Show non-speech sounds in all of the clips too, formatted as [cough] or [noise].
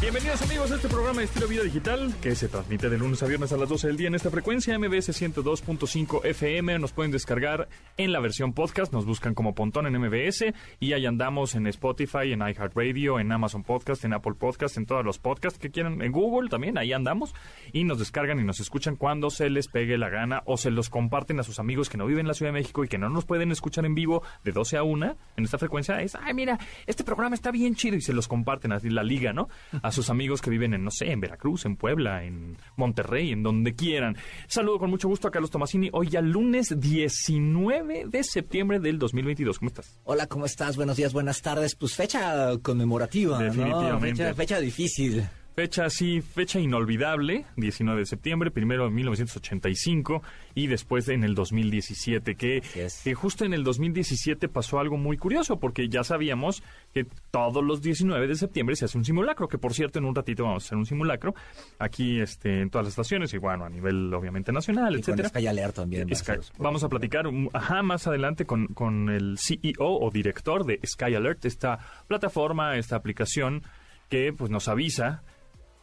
Bienvenidos amigos a este programa de estilo vida digital que se transmite de lunes a viernes a las 12 del día en esta frecuencia MBS 102.5 FM. Nos pueden descargar en la versión podcast, nos buscan como Pontón en MBS y ahí andamos en Spotify, en iHeartRadio, en Amazon Podcast, en Apple Podcast, en todos los podcasts que quieran, en Google también, ahí andamos y nos descargan y nos escuchan cuando se les pegue la gana o se los comparten a sus amigos que no viven en la Ciudad de México y que no nos pueden escuchar en vivo de 12 a 1 en esta frecuencia. Es, ay, mira, este programa está bien chido y se los comparten así la liga, ¿no? A sus amigos que viven en, no sé, en Veracruz, en Puebla, en Monterrey, en donde quieran. Saludo con mucho gusto a Carlos Tomasini. Hoy ya lunes 19 de septiembre del 2022. ¿Cómo estás? Hola, ¿cómo estás? Buenos días, buenas tardes. Pues fecha conmemorativa, ¿no? Definitivamente. Fecha, fecha difícil. Fecha sí, fecha inolvidable, 19 de septiembre, primero en 1985 y después en el 2017, que, Así es. que justo en el 2017 pasó algo muy curioso, porque ya sabíamos que todos los 19 de septiembre se hace un simulacro, que por cierto en un ratito vamos a hacer un simulacro aquí este, en todas las estaciones y bueno, a nivel obviamente nacional, Y con etcétera. Sky también. a Vamos a platicar um, ajá, más adelante con, con el CEO o director de Sky Alert, esta plataforma, esta aplicación que pues nos avisa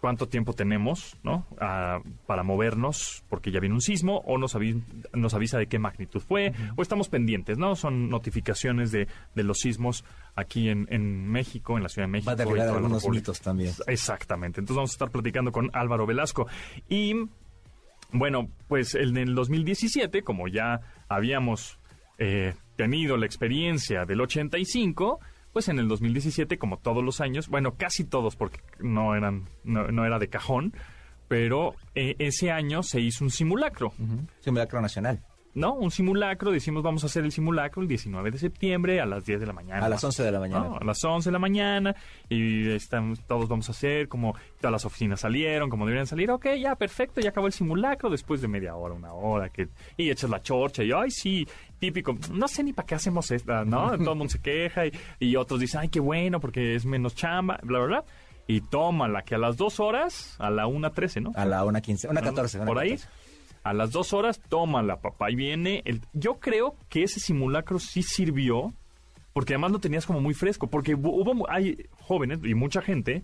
cuánto tiempo tenemos ¿no? Ah, para movernos porque ya viene un sismo o nos, avi- nos avisa de qué magnitud fue o estamos pendientes, ¿no? Son notificaciones de, de los sismos aquí en, en México, en la Ciudad de México. Va a la algunos mitos también. Exactamente. Entonces vamos a estar platicando con Álvaro Velasco. Y bueno, pues en el 2017, como ya habíamos eh, tenido la experiencia del 85, pues en el 2017, como todos los años, bueno, casi todos, porque no eran, no, no era de cajón, pero eh, ese año se hizo un simulacro. Simulacro nacional. ¿No? Un simulacro, decimos vamos a hacer el simulacro el 19 de septiembre a las 10 de la mañana. A las 11 de la mañana. ¿no? A las 11 de la mañana y estamos, todos vamos a hacer como todas las oficinas salieron, como deberían salir. Ok, ya, perfecto, ya acabó el simulacro después de media hora, una hora, que y echas la chorcha y, ay, sí, típico, no sé ni para qué hacemos esta, ¿no? [laughs] Todo el mundo se queja y, y otros dicen, ay, qué bueno, porque es menos chamba, bla, bla, bla. Y tómala, que a las dos horas, a la 1.13, ¿no? A la 1.15. 1.14. Por ahí. 1.14. A las dos horas, tómala, papá. Y viene el... Yo creo que ese simulacro sí sirvió, porque además lo tenías como muy fresco, porque hu- hubo... Hay jóvenes y mucha gente...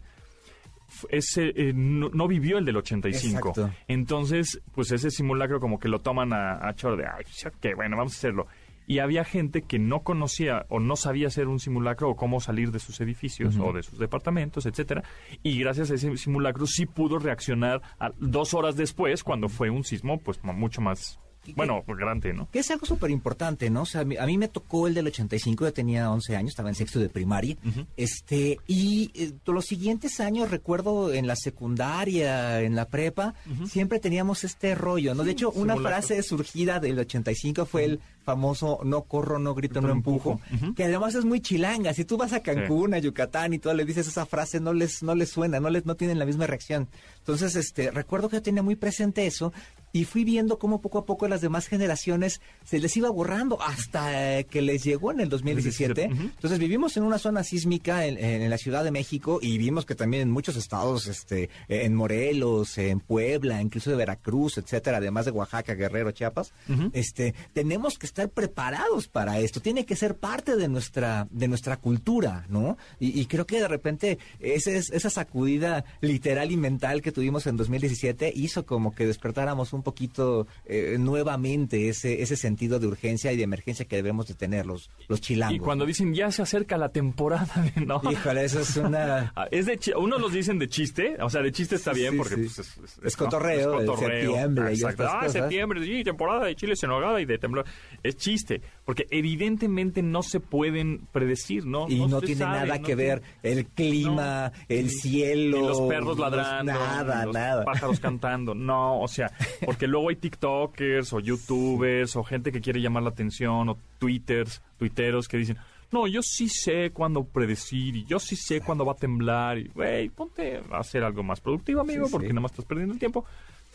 Ese, eh, no, no vivió el del 85. Exacto. Entonces, pues ese simulacro como que lo toman a, a chorro de, ay, ok, bueno, vamos a hacerlo. Y había gente que no conocía o no sabía hacer un simulacro o cómo salir de sus edificios o de sus departamentos, etcétera. Y gracias a ese simulacro sí pudo reaccionar a- dos horas después cuando fue un sismo, pues mucho más, ¿Y qué- bueno, grande, ¿no? Que es algo súper importante, ¿no? O sea, a mí, a mí me tocó el del 85, yo tenía 11 años, estaba en sexto de primaria. Este, y eh, los siguientes años, recuerdo en la secundaria, en la prepa, siempre teníamos este rollo, ¿no? De hecho, una frase surgida del 85 fue el famoso no corro, no grito, no empujo, que además es muy chilanga. Si tú vas a Cancún, a Yucatán y todo, le dices esa frase, no les, no les suena, no les, no tienen la misma reacción. Entonces, este, recuerdo que yo tenía muy presente eso y fui viendo cómo poco a poco las demás generaciones se les iba borrando hasta que les llegó en el 2017. Ujú. Entonces vivimos en una zona sísmica en, en- en la Ciudad de México y vimos que también en muchos estados, este, en Morelos, en Puebla, incluso de Veracruz, etcétera, además de Oaxaca, Guerrero, Chiapas, este, tenemos que estar preparados para esto. Tiene que ser parte de nuestra, de nuestra cultura, ¿no? Y, y creo que de repente ese es- esa sacudida literal y mental que tuvimos en 2017 hizo como que despertáramos un poquito eh, nuevamente ese, ese sentido de urgencia y de emergencia que debemos de tener los, los chilangos. Y cuando dicen ya se acerca la temporada de no. [laughs] Híjole, eso es una... Ah, Es de chi- unos los dicen de chiste, o sea, de chiste está bien sí, porque sí. pues, es, es- Es ¿no? cotorreo, septiembre y Exacto. Ah, cosas. septiembre, sí, temporada de chiles en y de temblor. Es chiste, porque evidentemente no se pueden predecir, ¿no? Y no, tiene sabe, nada que tiene- ver el clima, el cielo. ni los perros ladrando, Nada, los nada. pájaros cantando. No, o sea, [laughs] porque luego hay TikTokers o YouTubers o gente que quiere llamar la atención o Twitters, tuiteros que dicen, no, yo sí sé cuándo predecir y yo sí sé cuándo va a temblar. Y, güey, ponte a hacer algo más productivo, amigo, Sí, porque sí. nada más estás perdiendo el tiempo.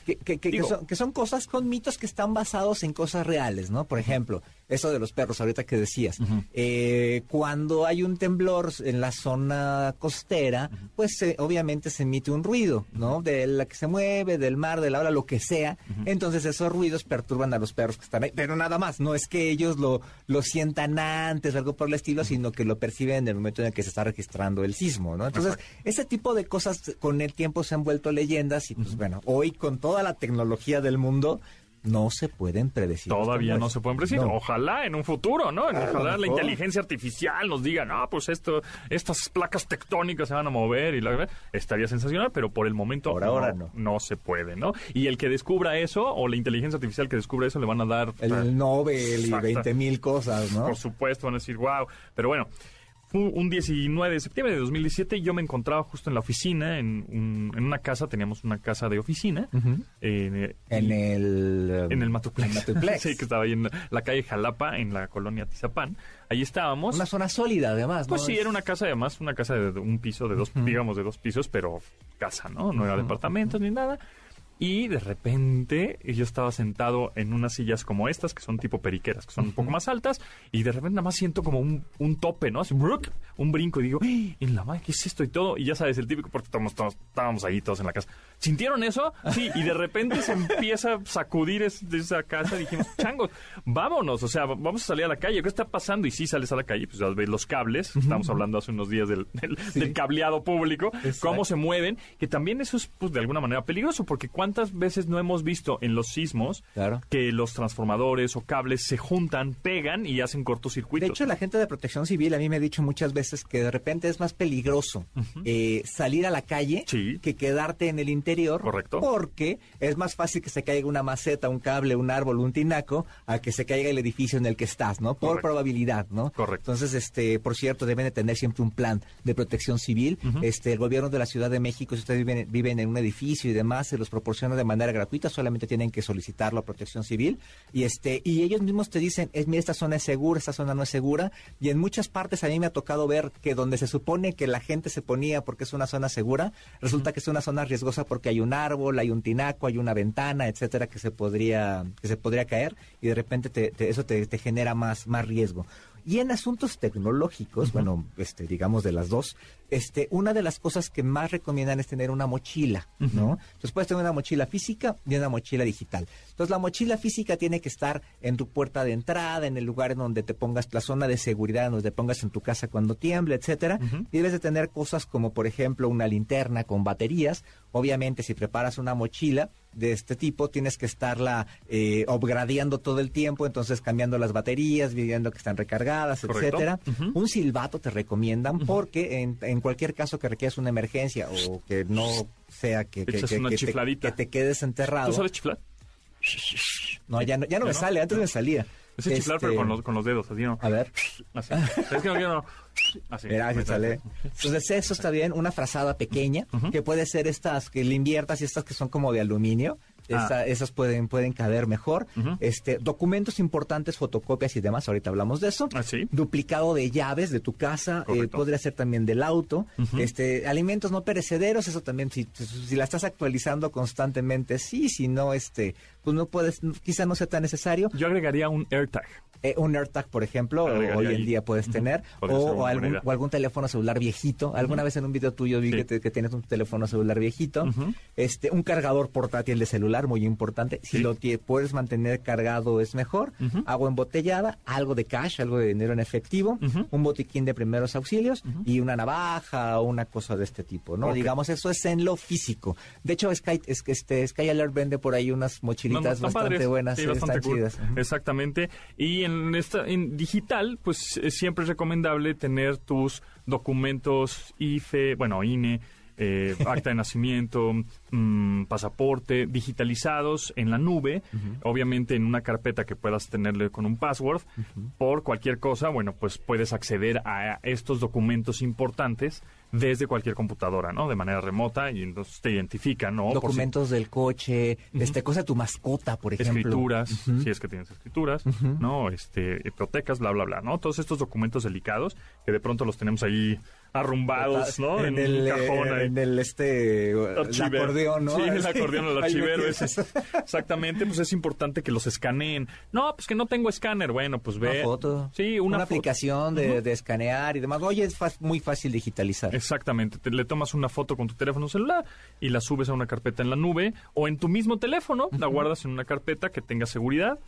Que, que, que, Digo- son, que son cosas con mitos que están basados en cosas reales, ¿no? Por ejemplo, eso de los perros, ahorita que decías. Eh, cuando hay un temblor en la zona costera, pues eh, obviamente se emite un ruido, ¿no? De la que se mueve, del mar, de la ola, lo que sea. Entonces esos ruidos perturban a los perros que están ahí. Pero nada más, no es que ellos lo, lo sientan antes, algo por el estilo, sino que lo perciben en el momento en el que se está registrando el sismo, ¿no? Entonces, ese tipo de cosas con el tiempo se han vuelto leyendas y pues bueno, hoy con toda la tecnología del mundo no se pueden predecir. Todavía como no se pueden predecir. No. Ojalá en un futuro, ¿no? A lo Ojalá la inteligencia artificial nos diga, no, pues esto, estas placas tectónicas se van a mover y la estaría sensacional, pero por el momento Por ahora no. no se puede, ¿no? Y el que descubra eso, o la inteligencia artificial que descubra eso, le van a dar El Nobel y Exacto. 20 mil cosas, ¿no? Por supuesto, van a decir, wow. Pero bueno, un 19 de septiembre de 2017 yo me encontraba justo en la oficina, en, un- en una casa, teníamos una casa de oficina. eh, En y- el... en el Matuplex. Matuplex. [laughs] sí, que estaba ahí en la calle Jalapa, en la colonia Tizapán. Ahí estábamos. Una zona sólida, además, ¿no? Pues sí, era una casa además, una casa de un piso, de dos, digamos, de dos pisos, pero casa, ¿no? No era departamentos ni nada. Y de repente yo estaba sentado en unas sillas como estas, que son tipo periqueras, que son un poco más altas, y de repente nada más siento como un, un tope, ¿no? Así, un brinco, y digo, ¡ay! en la madre, ¿qué es esto? Y todo, y ya sabes, el típico, porque estábamos, todos- estábamos ahí todos en la casa. ¿Sintieron eso? Sí, y de repente se empieza a sacudir es- esa casa, dijimos, changos, vámonos, o sea, vamos a salir a la calle, ¿qué está pasando? Y sí sales a la calle, pues ya ves los cables, estamos hablando hace unos días del, del- del cableado público, cómo se mueven, que también eso es, pues, de alguna manera peligroso, porque cuántas veces no hemos visto en los sismos Claro. que los transformadores o cables se juntan, pegan y hacen De cortocircuitos. hecho, la gente de protección civil a mí me ha dicho muchas veces que de repente es más peligroso eh, salir a la calle Sí. que quedarte en el interior. Correcto. Porque es más fácil que se caiga una maceta, un cable, un árbol, un tinaco, a que se caiga el edificio en el que estás, ¿no? Por Correcto. probabilidad, ¿no? Correcto. Entonces, este, por cierto, deben de tener siempre un plan de protección civil. Este, el gobierno de la Ciudad de México, si ustedes viven, viven en un edificio y demás, se los proporciona de manera gratuita, solamente tienen que solicitarlo a protección civil. Y este, y ellos mismos te dicen, es mira, esta zona es segura, esta zona no es segura. Y en muchas partes a mí me ha tocado ver que donde se supone que la gente se ponía porque es una zona segura, resulta que es una zona riesgosa porque hay un árbol, hay un tinaco, hay una ventana, etcétera, que se podría, que se podría caer, y de repente te- te- eso te, te genera más, más riesgo. Y en asuntos tecnológicos, bueno, este, digamos de las dos, este, una de las cosas que más recomiendan es tener una mochila, ¿no? Entonces puedes tener una mochila física y una mochila digital. Entonces la mochila física tiene que estar en tu puerta de entrada, en el lugar en donde te pongas la zona de seguridad, donde te pongas en tu casa cuando tiemble, etcétera. Y debes de tener cosas como, por ejemplo, una linterna con baterías. Obviamente, si preparas una mochila de este tipo, tienes que estarla eh, upgradeando todo el tiempo, entonces cambiando las baterías, viendo que están recargadas, Correcto. etcétera. Un silbato te recomiendan porque en, en cualquier caso que requieras una emergencia o que no sea que, que, que- una que te, que te quedes enterrado. ¿Tú sabes chiflar? No, ya no, ya no ¿Ya me no? sale, antes me salía. Chiflar, Este, pero con los, con los dedos, así, ¿no? A ver, Así. Es que no quiero... Así. se sale. Entonces eso está bien, una frazada pequeña, que puede ser estas que le inviertas y estas que son como de aluminio. Ah. Esa- esas pueden, pueden caber mejor. Este, documentos importantes, fotocopias y demás, ahorita hablamos de eso. Ah, sí. Duplicado de llaves de tu casa, eh, podría ser también del auto. Este, alimentos no perecederos, eso también, si, si la estás actualizando constantemente, sí, si no, este, pues no puedes, quizá no sea tan necesario. Yo agregaría un AirTag. Eh, un AirTag, por ejemplo, Agregaría hoy en día puedes tener, o, algún, o algún teléfono celular viejito. Alguna vez en un video tuyo vi Sí. que, te- que tienes un teléfono celular viejito. Este Un cargador portátil de celular, muy importante. Si Sí. lo puedes mantener cargado es mejor. Agua embotellada, algo de cash, algo de dinero en efectivo, un botiquín de primeros auxilios y una navaja o una cosa de este tipo, ¿no? Digamos, eso es en lo físico. De hecho, Sky, es, que este, Sky Alert vende por ahí unas están bastante padres. buenas, Sí, bastante están cool. chidas. Exactamente. Y en esta en digital, pues siempre es recomendable tener tus documentos IFE, bueno, INE, eh, acta de [laughs] nacimiento, mm, pasaporte, digitalizados en la nube, obviamente en una carpeta que puedas tenerle con un password. Por cualquier cosa, bueno, pues puedes acceder a estos documentos importantes desde cualquier computadora, ¿no? De manera remota y entonces te identifican, ¿no? Si- documentos del coche, este cosa de tu mascota, por ejemplo. escrituras, si es que tienes escrituras, ¿no? Este, hipotecas, bla, bla, bla, ¿no? Todos estos documentos delicados que de pronto los tenemos ahí arrumbados, ¿no? En, el, cajón eh, en el este el acordeón, ¿no? Sí, el acordeón, el [laughs] archivero ese. Exactamente, pues es importante que los escaneen. No, pues que no tengo escáner. Bueno, pues ve. Una foto. Sí, una, foto. aplicación de, de escanear y demás. Oye, es muy fácil digitalizar. Exactamente, te- le tomas una foto con tu teléfono celular y la subes a una carpeta en la nube o en tu mismo teléfono, la guardas en una carpeta que tenga seguridad,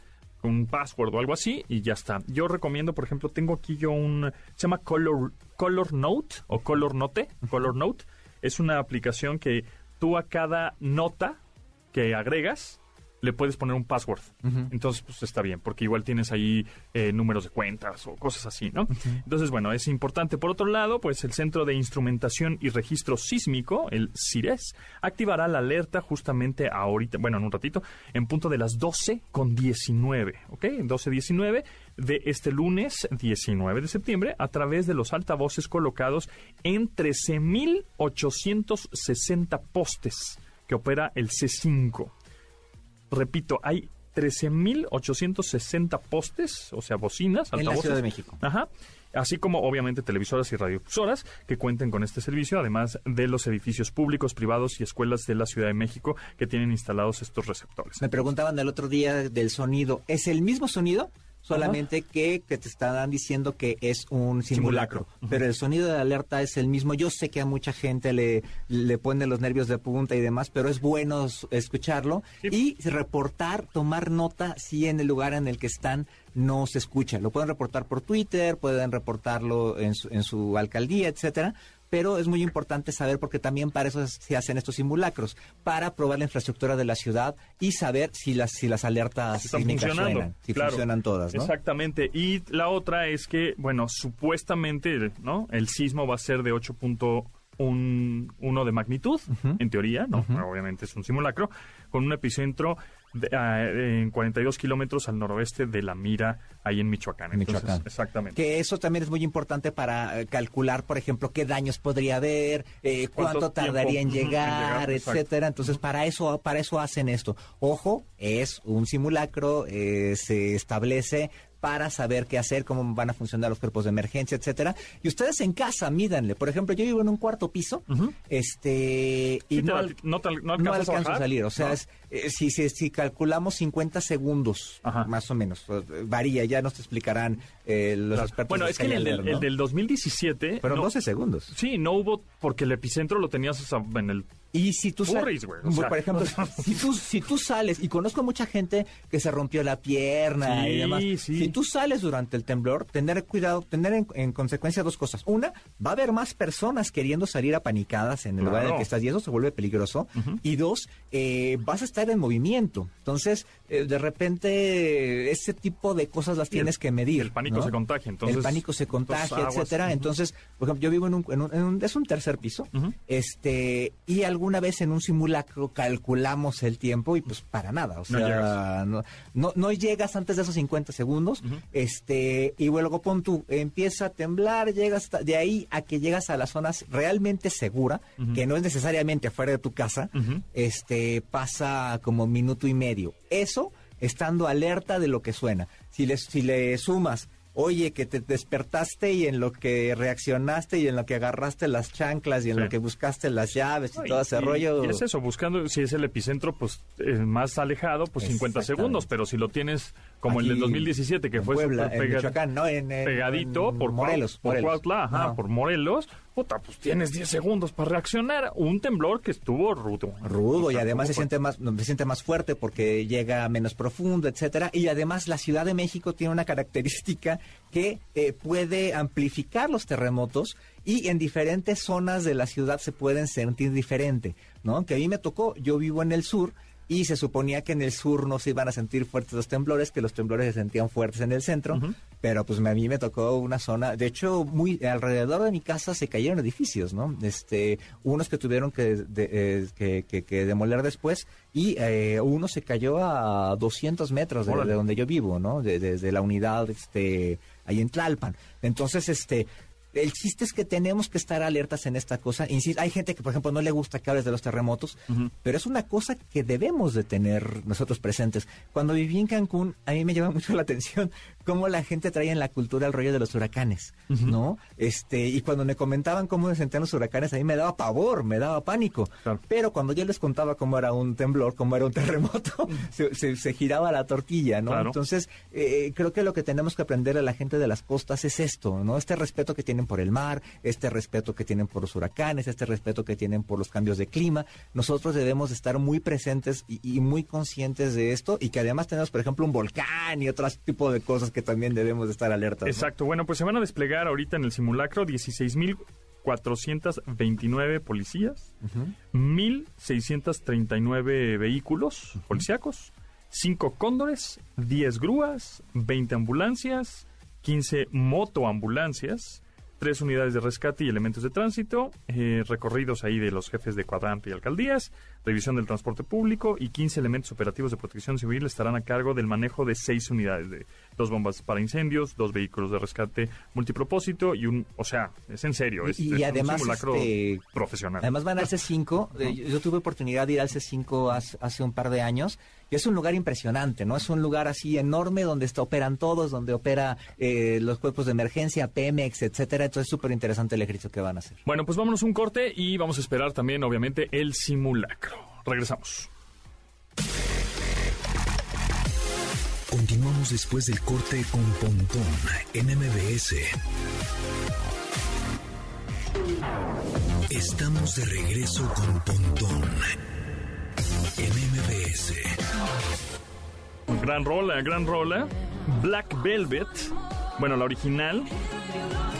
un password o algo así y ya está. Yo recomiendo, por ejemplo, tengo aquí yo un, se llama Color, Color Note o Color Note, Color Note. Es una aplicación que tú a cada nota que agregas le puedes poner un password. Entonces, pues está bien, porque igual tienes ahí eh, números de cuentas o cosas así, ¿no? Entonces, bueno, es importante. Por otro lado, pues el Centro de Instrumentación y Registro Sísmico, el CIRES, activará la alerta justamente ahorita, bueno, en un ratito, en punto de las 12 con 19, ¿ok? 12.19 de este lunes 19 de septiembre a través de los altavoces colocados en 13.860 postes que opera el C5 repito, hay 13.860 postes, o sea, bocinas, En la. Ciudad de México. Ajá. Así como, obviamente, televisoras y radiofusoras que cuenten con este servicio, además de los edificios públicos, privados y escuelas de la Ciudad de México que tienen instalados estos receptores. Me preguntaban el otro día del sonido. ¿Es el mismo sonido? Solamente que, que te están diciendo que es un simulacro. Pero el sonido de alerta es el mismo. Yo sé que a mucha gente le, le pone los nervios de punta y demás, pero es bueno escucharlo Sí. y reportar, tomar nota si en el lugar en el que están no se escucha. Lo pueden reportar por Twitter, pueden reportarlo en su, en su alcaldía, etcétera. Pero es muy importante saber porque también para eso se hacen estos simulacros, para probar la infraestructura de la ciudad y saber si las si las alertas Están funcionando. suenan, si claro. funcionan todas, ¿no? Exactamente. Y la otra es que, bueno, supuestamente, ¿no? El sismo va a ser de 8.1 de magnitud, en teoría, ¿no? Obviamente es un simulacro, con un epicentro de- ah, en 42 kilómetros al noroeste de La Mira, ahí en Michoacán. En Entonces, Michoacán. Exactamente. Que eso también es muy importante para eh, calcular, por ejemplo, qué daños podría haber, eh, ¿Cuánto cuánto tardaría en llegar, En llegar, etcétera. Entonces, para eso, para eso hacen esto. Ojo, es un simulacro, eh, se establece para saber qué hacer, cómo van a funcionar los cuerpos de emergencia, etcétera. Y ustedes en casa, mídanle. Por ejemplo, yo vivo en un cuarto piso, este, y Sí, te no, al- no te- no no a alcanzo a, salir. O sea, es, eh, si, si, si calculamos 50 segundos, Ajá. más o menos, eh, varía, ya nos te explicarán eh, los Claro. expertos. Bueno, es que en el del, el del 2017... Fueron no- 12 segundos. Sí, no hubo, porque el epicentro lo tenías o sea, en el... Y si tú sal- Furries, güey, o sea. por ejemplo, [laughs] si tú, si tú sales, y conozco mucha gente que se rompió la pierna Sí, y demás, sí. si tú sales durante el temblor, tener cuidado, tener en, en consecuencia dos cosas. Una, va a haber más personas queriendo salir apanicadas en el lugar en el que estás y eso se vuelve peligroso. Y dos, eh, vas a estar en movimiento. Entonces, eh, de repente, ese tipo de cosas las el- tienes que medir. el pánico ¿no? se contagia, entonces- el pánico se contagia, etcétera. Entonces, por ejemplo, yo vivo en un, en un- en un- es un tercer piso, este, y alguna vez en un simulacro calculamos el tiempo y pues para nada, o No sea, llegas. no, no, no llegas antes de esos 50 segundos, este, y luego pon tú, empieza a temblar, llegas de ahí a que llegas a la zona realmente segura, que no es necesariamente afuera de tu casa, este, pasa como minuto y medio. Eso estando alerta de lo que suena. Si le, si le sumas, oye, que te despertaste y en lo que reaccionaste y en lo que agarraste las chanclas y en Sí. lo que buscaste las llaves y todo ese y- rollo. y es eso, buscando, si es el epicentro, pues eh, más alejado, pues 50 Exactamente. segundos, pero si lo tienes como el del Aquí 2017, que en fue Puebla, en pega- Michoacán, no, en, en- pegadito por Morelos, por Morelos. Cuautla, ajá, Ajá. por Morelos, puta, pues tienes 10 segundos para reaccionar. Un temblor que estuvo rudo. rudo O y además se siente más se siente más fuerte porque llega menos profundo, etcétera, y además la Ciudad de México tiene una característica que eh, puede amplificar los terremotos y en diferentes zonas de la ciudad se pueden sentir diferente, ¿no? Que a mí me tocó, yo vivo en el sur y se suponía que en el sur no se iban a sentir fuertes los temblores, que los temblores se sentían fuertes en el centro, pero pues a mí me tocó una zona, de hecho, muy alrededor de mi casa se cayeron edificios, ¿no? Este, unos que tuvieron que, de- eh, que, que- que demoler después y eh, uno se cayó a 200 metros de, donde yo vivo, ¿no? De- Desde la unidad, este, ahí en Tlalpan. Entonces, este, el chiste es que tenemos que estar alertas en esta cosa. Insisto, hay gente que, por ejemplo, no le gusta que hables de los terremotos, pero es una cosa que debemos de tener nosotros presentes. Cuando viví en Cancún, a mí me llama [laughs] mucho la atención cómo la gente trae en la cultura el rollo de los huracanes, ¿no? Este, y cuando me comentaban cómo se sentían los huracanes, a mí me daba pavor, me daba pánico. Pero cuando yo les contaba cómo era un temblor, cómo era un [laughs] terremoto, se, giraba la tortilla, ¿no? Entonces, eh, creo que lo que tenemos que aprender a la gente de las costas es esto, ¿no? Este respeto que tienen por el mar, este respeto que tienen por los huracanes, este respeto que tienen por los cambios de clima. Nosotros debemos estar muy presentes y, y muy conscientes de esto y que además tenemos, por ejemplo, un volcán y otro tipo de cosas que también debemos de estar alertas. Exacto. Bueno, pues se van a desplegar ahorita en el simulacro 16.429 policías, 1.639 vehículos policíacos, 5 cóndores, 10 grúas, 20 ambulancias, 15 motoambulancias, tres unidades de rescate y elementos de tránsito, eh, recorridos ahí de los jefes de cuadrante y alcaldías, revisión del transporte público y 15 elementos operativos de protección civil estarán a cargo del manejo de seis unidades de dos bombas para incendios, dos vehículos de rescate multipropósito y un, o sea, es en serio, es, y, además, un simulacro este, profesional. Además van al C5, yo tuve oportunidad de ir al C5 hace un par de años es un lugar impresionante, ¿no? Es un lugar así enorme donde está, operan todos, donde opera eh, los cuerpos de emergencia, Pemex, etcétera. Entonces es súper interesante el ejercicio que van a hacer. Bueno, pues vámonos un corte y vamos a esperar también, obviamente, el simulacro. Regresamos. Continuamos después del corte con Pontón en MBS. Estamos de regreso con Pontón MMBS. Gran rola, gran rola. Black Velvet. Bueno, la original.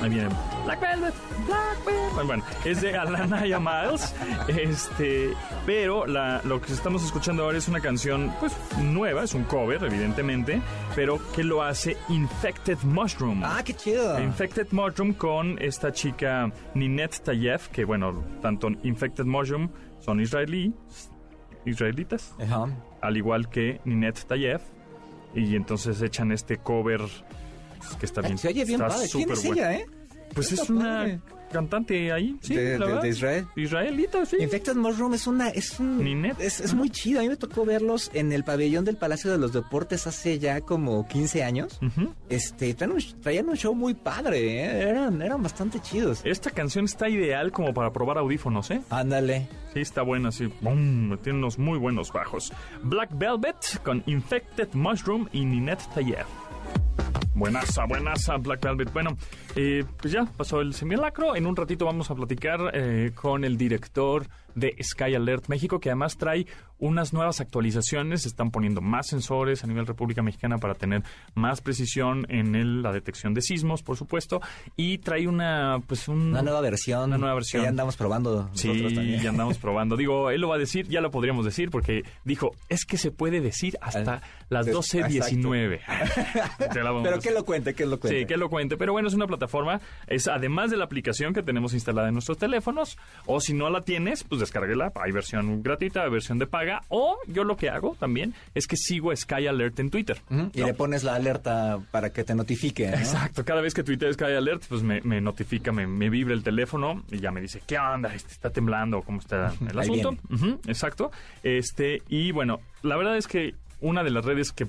Ahí viene. Black Velvet, Black Velvet. Bueno, es de Alanaya Miles. Este, pero la, lo que estamos escuchando ahora es una canción, pues, nueva, es un cover, evidentemente, pero que lo hace Infected Mushroom. Ah, qué chido. Infected Mushroom con esta chica Ninette Tayef, que bueno, tanto Infected Mushroom son israelí, israelitas, al igual que Ninette Tayef, y entonces echan este cover que está bien. Se oye bien padre. ¿Quién es ella, eh? Pues es una cantante ahí, sí, de, Israel. Israelita, sí. Infected Mushroom es una, es un, es, es, muy chido. A mí me tocó verlos en el pabellón del Palacio de los Deportes hace ya como 15 años. Este, traían un, show muy padre, ¿eh? eran, eran bastante chidos. Esta canción está ideal como para probar audífonos, ¿eh? Ándale. Sí, está buena, sí. Tiene unos muy buenos bajos. Black Velvet con Infected Mushroom y Ninette Tayeb. Buenaza, buenaza, Black Velvet. Bueno, eh, pues ya pasó el simulacro. En un ratito vamos a platicar eh, con el director de Sky Alert México, que además trae unas nuevas actualizaciones, se están poniendo más sensores a nivel República Mexicana para tener más precisión en la detección de sismos, por supuesto, y trae una pues una nueva versión, una nueva versión. ya andamos probando. Sí, ya andamos [laughs] probando. Digo, él lo va a decir, ya lo podríamos decir, porque dijo, es que se puede decir hasta las 12.19. [laughs] [laughs] Pero que lo cuente, que lo cuente. Sí, que lo cuente. Pero bueno, es una plataforma, es además de la aplicación que tenemos instalada en nuestros teléfonos, o si no la tienes, pues descárguela. Hay versión gratuita, hay versión de paga o yo lo que hago también es que sigo Sky Alert en Twitter. Y le pones la alerta para que te notifique. Exacto. Cada vez que tuiteo Sky Alert, pues me, notifica, me, vibra el teléfono y ya me dice, ¿qué onda? Este, ¿Está temblando? ¿Cómo está el asunto? exacto. Este, y bueno, la verdad es que una de las redes que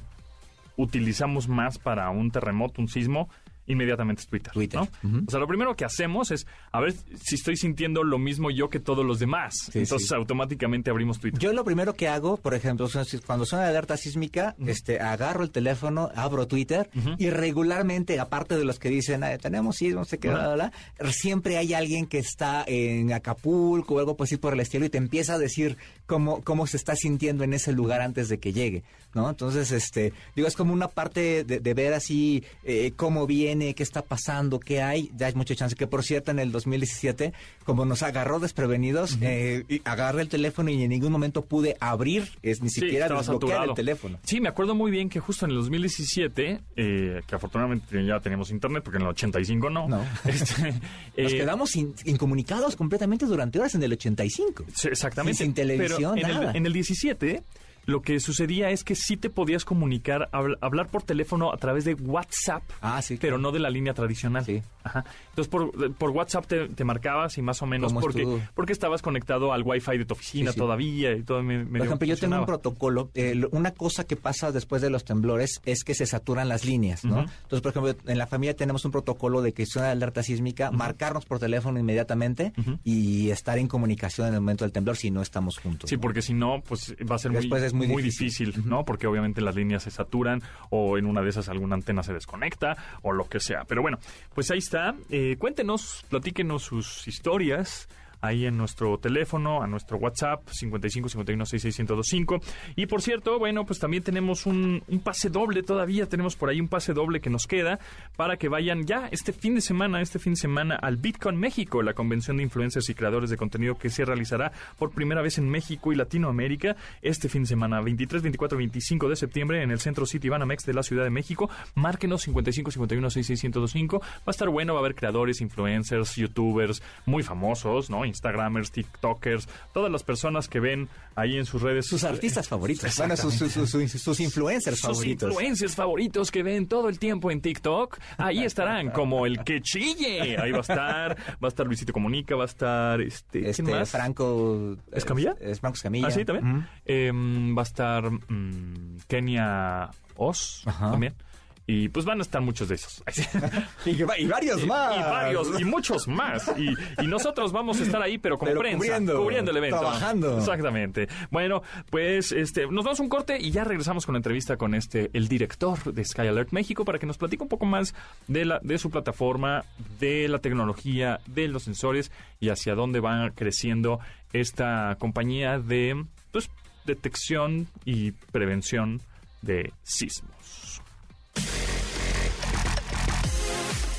utilizamos más para un terremoto, un sismo, inmediatamente es Twitter. Twitter. ¿no? O sea, lo primero que hacemos es a ver si estoy sintiendo lo mismo yo que todos los demás. Entonces automáticamente abrimos Twitter. Yo lo primero que hago, por ejemplo, cuando suena alerta sísmica, este, agarro el teléfono, abro Twitter y regularmente, aparte de los que dicen, tenemos sismo, no sé qué, siempre hay alguien que está en Acapulco o algo así por el estilo y te empieza a decir cómo, cómo se está sintiendo en ese lugar antes de que llegue, ¿no? Entonces, este, digo, es como una parte de, ver así eh, cómo viene qué está pasando, qué hay, ya hay mucha chance. Que por cierto, en el 2017, como nos agarró desprevenidos, eh, agarré el teléfono y en ningún momento pude abrir, es ni siquiera desbloquear el teléfono. Sí, me acuerdo muy bien que justo en el 2017, eh, que afortunadamente ya tenemos internet, porque en el 85 no. No. [laughs] Este, [laughs] nos eh, quedamos incomunicados completamente durante horas en el 85. exactamente. Sin, televisión, en nada. El, en el 17 lo que sucedía es que sí te podías comunicar, habl- hablar por teléfono a través de WhatsApp, Ah, sí. pero no de la línea tradicional. Sí. Ajá. Entonces por, por WhatsApp te, te marcabas y más o menos ¿Cómo porque, estuvo? porque estabas conectado al Wi-Fi de tu oficina Sí, sí. todavía y todo. me- Por ejemplo, yo tengo un protocolo. eh, una cosa que pasa después de los temblores es que se saturan las líneas, ¿no? Entonces, por ejemplo, en la familia tenemos un protocolo de que suena alerta sísmica, marcarnos por teléfono inmediatamente y estar en comunicación en el momento del temblor si no estamos juntos. Sí, ¿no? porque si no, pues va a ser muy, es muy muy difícil. difícil, ¿no? Porque obviamente las líneas se saturan o en una de esas alguna antena se desconecta o lo que sea. Pero bueno, pues ahí está. Eh, cuéntenos, platíquenos sus historias ahí en nuestro teléfono, a nuestro WhatsApp 55 51 66 1025. Y por cierto, bueno, pues también tenemos un, pase doble todavía, tenemos por ahí un pase doble que nos queda para que vayan ya este fin de semana, este fin de semana al Bitcoin México, la convención de influencers y creadores de contenido que se realizará por primera vez en México y Latinoamérica este fin de semana, 23, 24, 25 de septiembre en el Centro City Banamex de la Ciudad de México. Márquenos 55 51 66 1025. Va a estar bueno, va a haber creadores, influencers, youtubers muy famosos, ¿no? Instagramers, TikTokers, todas las personas que ven ahí en sus redes. Sus artistas favoritos. Bueno, sus, sus, sus- sus- sus influencers Sus favoritos. influencers favoritos que ven todo el tiempo en TikTok, ahí estarán, como el que chille. Ahí va a estar, va a estar Luisito Comunica, va a estar este, Este. Franco... ¿Escamilla? Es, es Franco Escamilla. ¿Ah, sí, también? Em, va a estar mm, Kenia Oz Ajá. también. Y pues van a estar muchos de esos. [laughs] Y, va- y varios Y- más. Y varios, y muchos más. Y, y nosotros vamos a estar ahí, pero como Pero prensa, cubriendo, cubriendo el evento. trabajando. Exactamente. Bueno, pues este, nos damos un corte y ya regresamos con la entrevista con este, el director de Sky Alert México, para que nos platique un poco más de la, de su plataforma, de la tecnología, de los sensores y hacia dónde va creciendo esta compañía de pues, detección y prevención de sismos.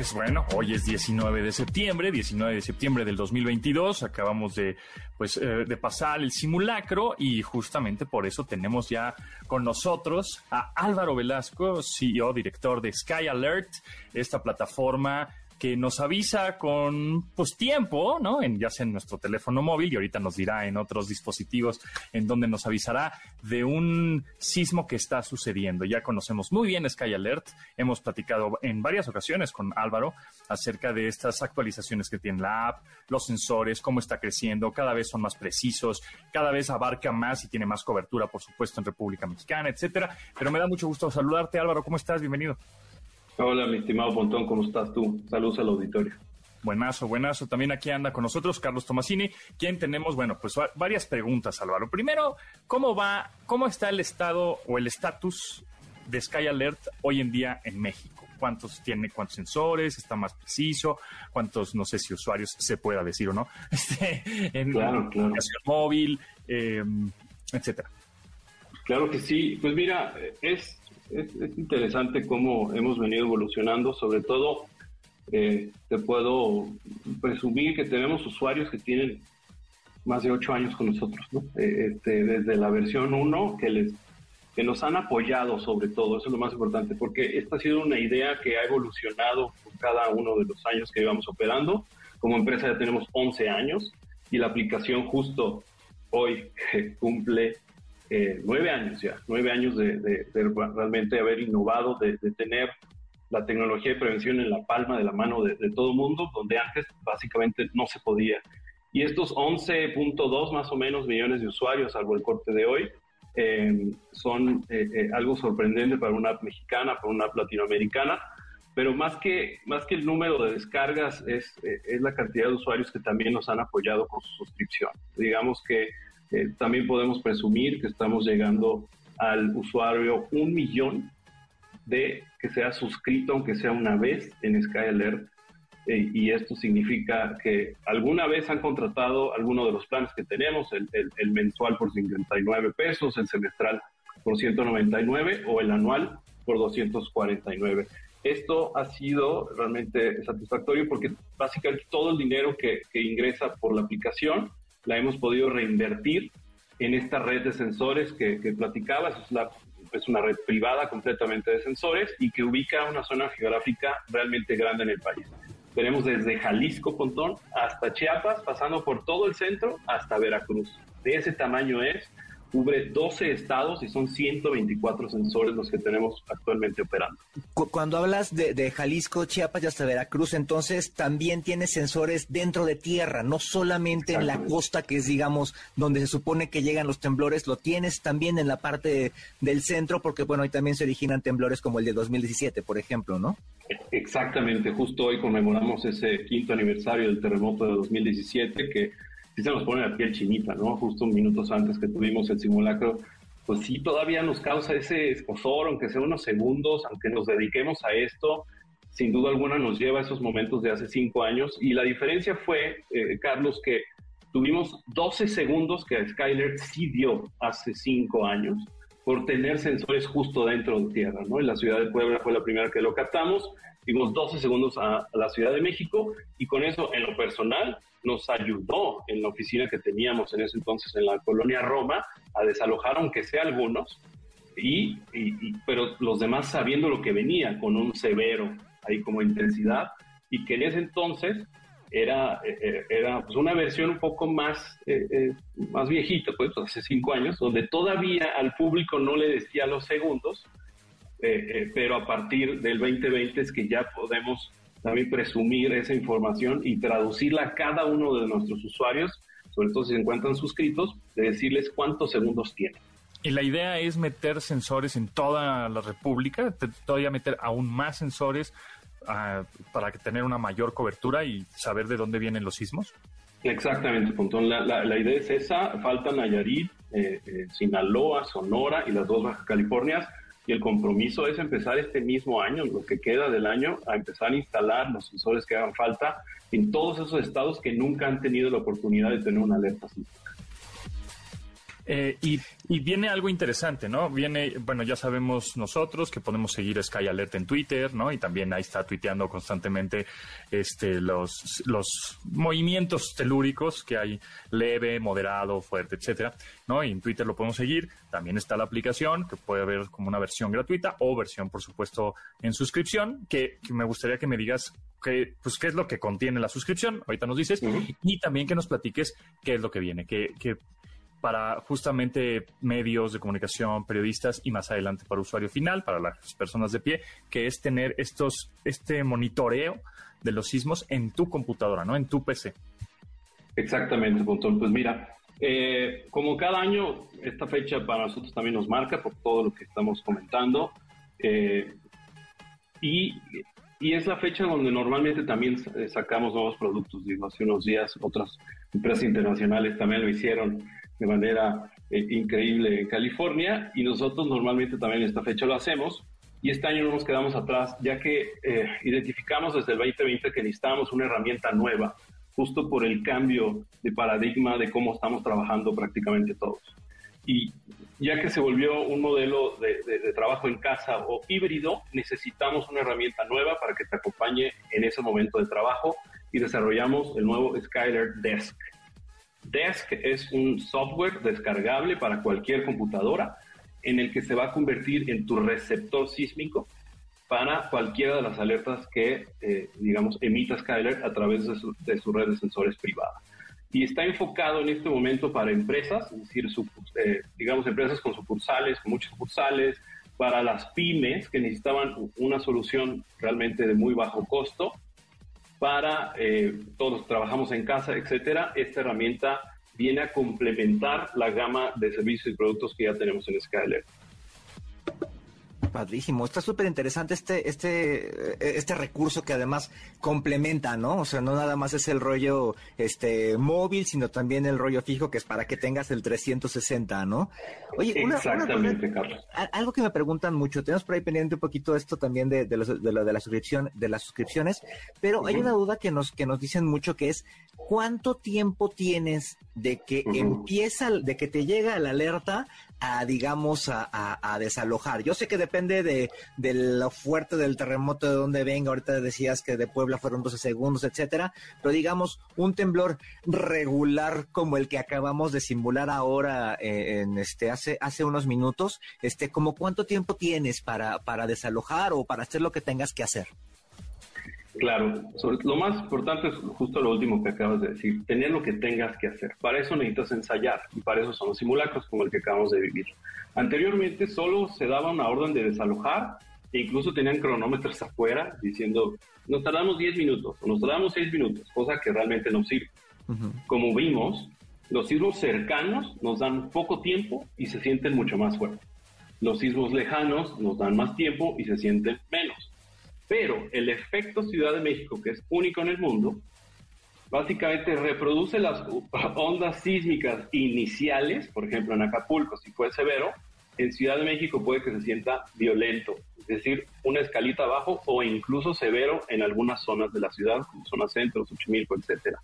Pues bueno, hoy es 19 de septiembre, 19 de septiembre del 2022. Acabamos de, pues, eh, de pasar el simulacro y justamente por eso tenemos ya con nosotros a Álvaro Velasco, CEO, director de Sky Alert, esta plataforma que nos avisa con pues tiempo, ¿no? En, ya sea en nuestro teléfono móvil y ahorita nos dirá en otros dispositivos en donde nos avisará de un sismo que está sucediendo. Ya conocemos muy bien Sky Alert, hemos platicado en varias ocasiones con Álvaro acerca de estas actualizaciones que tiene la app, los sensores, cómo está creciendo, cada vez son más precisos, cada vez abarca más y tiene más cobertura, por supuesto, en República Mexicana, etcétera. Pero me da mucho gusto saludarte, Álvaro, ¿cómo estás? Bienvenido. Hola, mi estimado Pontón, ¿cómo estás tú? Saludos al auditorio. Buenazo, buenazo. También aquí anda con nosotros Carlos Tomasini, quien tenemos, bueno, pues va- varias preguntas, Álvaro. Primero, ¿cómo va, cómo está el estado o el estatus de Sky Alert hoy en día en México? ¿Cuántos tiene, cuántos sensores? ¿Está más preciso? ¿Cuántos, no sé si usuarios se pueda decir o no? [laughs] Este, en Claro, claro. aplicación móvil, eh, etcétera. Claro que sí. Pues mira, es, es, es interesante cómo hemos venido evolucionando. Sobre todo, eh, te puedo presumir que tenemos usuarios que tienen más de ocho años con nosotros, ¿no? Eh, este, desde la versión 1 que les que nos han apoyado sobre todo, eso es lo más importante, porque esta ha sido una idea que ha evolucionado por cada uno de los años que íbamos operando. Como empresa ya tenemos 11 años y la aplicación justo hoy [laughs] cumple eh, nueve años ya, nueve años de, realmente haber innovado, de, tener la tecnología de prevención en la palma de la mano de, todo mundo, donde antes básicamente no se podía. Y estos 11.2 más o menos millones de usuarios, salvo el corte de hoy, eh, son eh, algo sorprendente para una mexicana, para una app latinoamericana, pero más que, más que el número de descargas es, es la cantidad de usuarios que también nos han apoyado con su suscripción. Digamos que eh, también podemos presumir que estamos llegando al usuario un millón de que sea suscrito, aunque sea una vez en Sky Alert. Eh, y esto significa que alguna vez han contratado alguno de los planes que tenemos, el, el- el mensual por 59 pesos, el semestral por 199 o el anual por 249. Esto ha sido realmente satisfactorio porque básicamente todo el dinero que, que ingresa por la aplicación la hemos podido reinvertir en esta red de sensores que, que platicabas. Es, es una red privada completamente de sensores y que ubica una zona geográfica realmente grande en el país. Tenemos desde Jalisco, Pontón, hasta Chiapas, pasando por todo el centro hasta Veracruz. De ese tamaño es cubre 12 estados y son 124 sensores los que tenemos actualmente operando. Cuando hablas de, Jalisco, Chiapas y hasta Veracruz, entonces también tiene sensores dentro de tierra, no solamente en la costa, que es, digamos, donde se supone que llegan los temblores, lo tienes también en la parte del centro, porque, bueno, ahí también se originan temblores como el de 2017, por ejemplo, ¿no? Exactamente, justo hoy conmemoramos ese quinto aniversario del terremoto de 2017 que sí se nos pone la piel chinita, ¿no? Justo minutos antes que tuvimos el simulacro, pues sí todavía nos causa ese escosor, aunque sea unos segundos, aunque nos dediquemos a esto, sin duda alguna nos lleva a esos momentos de hace cinco años. Y la diferencia fue, eh, Carlos, que tuvimos 12 segundos que Skyler sí dio hace cinco años por tener sensores justo dentro de tierra, ¿no? En la ciudad de Puebla fue la primera que lo captamos, dimos 12 segundos a la Ciudad de México y con eso, en lo personal, nos ayudó en la oficina que teníamos en ese entonces en la colonia Roma a desalojar aunque sea algunos, y, pero los demás sabiendo lo que venía con un severo ahí como intensidad y que en ese entonces era, eh, eh, era pues una versión un poco más, eh, más viejita, pues hace cinco años, donde todavía al público no le decía los segundos, pero a partir del 2020 es que ya podemos también presumir esa información y traducirla a cada uno de nuestros usuarios, sobre todo si se encuentran suscritos, de decirles cuántos segundos tienen. Y la idea es meter sensores en toda la República, todavía meter aún más sensores para tener una mayor cobertura y saber de dónde vienen los sismos. Exactamente, Pontón. La, la, idea es esa. Faltan Nayarit, eh, eh, Sinaloa, Sonora y las dos Baja Californias y el compromiso es empezar este mismo año, lo que queda del año, a empezar a instalar los sensores que hagan falta en todos esos estados que nunca han tenido la oportunidad de tener una alerta sísmica. Eh, y, viene algo interesante, ¿no? Viene, bueno, ya sabemos nosotros que podemos seguir Sky Alert en Twitter, ¿no? Y también ahí está tuiteando constantemente este, los, los movimientos telúricos que hay leve, moderado, fuerte, etcétera, ¿no? Y en Twitter lo podemos seguir. También está la aplicación que puede haber como una versión gratuita o versión, por supuesto, en suscripción, que, me gustaría que me digas que, pues, qué es lo que contiene la suscripción, ahorita nos dices, y también que nos platiques qué es lo que viene, que, que para justamente medios de comunicación, periodistas y más adelante para usuario final, para las personas de pie, que es tener estos, este monitoreo de los sismos en tu computadora, ¿no? En tu PC. Exactamente, Pontón. Pues mira, eh, como cada año, esta fecha para nosotros también nos marca por todo lo que estamos comentando. Eh, y, y, es la fecha donde normalmente también sacamos nuevos productos. Digo, hace unos días otras empresas internacionales también lo hicieron de manera eh, increíble en California y nosotros normalmente también esta fecha lo hacemos y este año no nos quedamos atrás ya que eh, identificamos desde el 2020 que necesitábamos una herramienta nueva justo por el cambio de paradigma de cómo estamos trabajando prácticamente todos. Y ya que se volvió un modelo de, de, trabajo en casa o híbrido, necesitamos una herramienta nueva para que te acompañe en ese momento de trabajo y desarrollamos el nuevo Skyler Desk. Desk es un software descargable para cualquier computadora en el que se va a convertir en tu receptor sísmico para cualquiera de las alertas que, eh, digamos, emita Skyler a través de su, red de sensores privada. Y está enfocado en este momento para empresas, es decir, eh, digamos, empresas con sucursales, con muchos sucursales, para las pymes que necesitaban una solución realmente de muy bajo costo para eh, todos trabajamos en casa, etcétera. Esta herramienta viene a complementar la gama de servicios y productos que ya tenemos en Skyler. Padrísimo, está súper interesante este, este, eh, este recurso que además complementa, ¿no? O sea, no nada más es el rollo este móvil, sino también el rollo fijo que es para que tengas el 360, ¿no? Oye, una, Exactamente, Carlos. Algo que me preguntan mucho, tenemos por ahí pendiente un poquito esto también de, de, lo, de, la suscripción, de las suscripciones, pero hay una duda que nos, que nos dicen mucho que es ¿cuánto tiempo tienes de que empieza, de que te llega la alerta a, digamos, a, a, desalojar? Yo sé que depende depende de, de lo fuerte del terremoto, de dónde venga. Ahorita decías que de Puebla fueron 12 segundos, etcétera. Pero digamos, un temblor regular como el que acabamos de simular ahora eh, en este hace hace unos minutos, este, como cuánto tiempo tienes para para desalojar o para hacer lo que tengas que hacer. Claro, lo más importante es justo lo último que acabas de decir, tener lo que tengas que hacer. Para eso necesitas ensayar y para eso son los simulacros como el que acabamos de vivir. Anteriormente solo se daba una orden de desalojar e incluso tenían cronómetros [laughs] afuera diciendo nos tardamos 10 minutos o nos tardamos 6 minutos, cosa que realmente no sirve. Como vimos, los sismos cercanos nos dan poco tiempo y se sienten mucho más fuertes. Los sismos lejanos nos dan más tiempo y se sienten menos. Pero el efecto Ciudad de México, que es único en el mundo, básicamente reproduce las ondas sísmicas iniciales, por ejemplo en Acapulco, si fue severo, en Ciudad de México puede que se sienta violento, es decir, una escalita abajo o incluso severo en algunas zonas de la ciudad, como zona centro, Xochimilco, etc.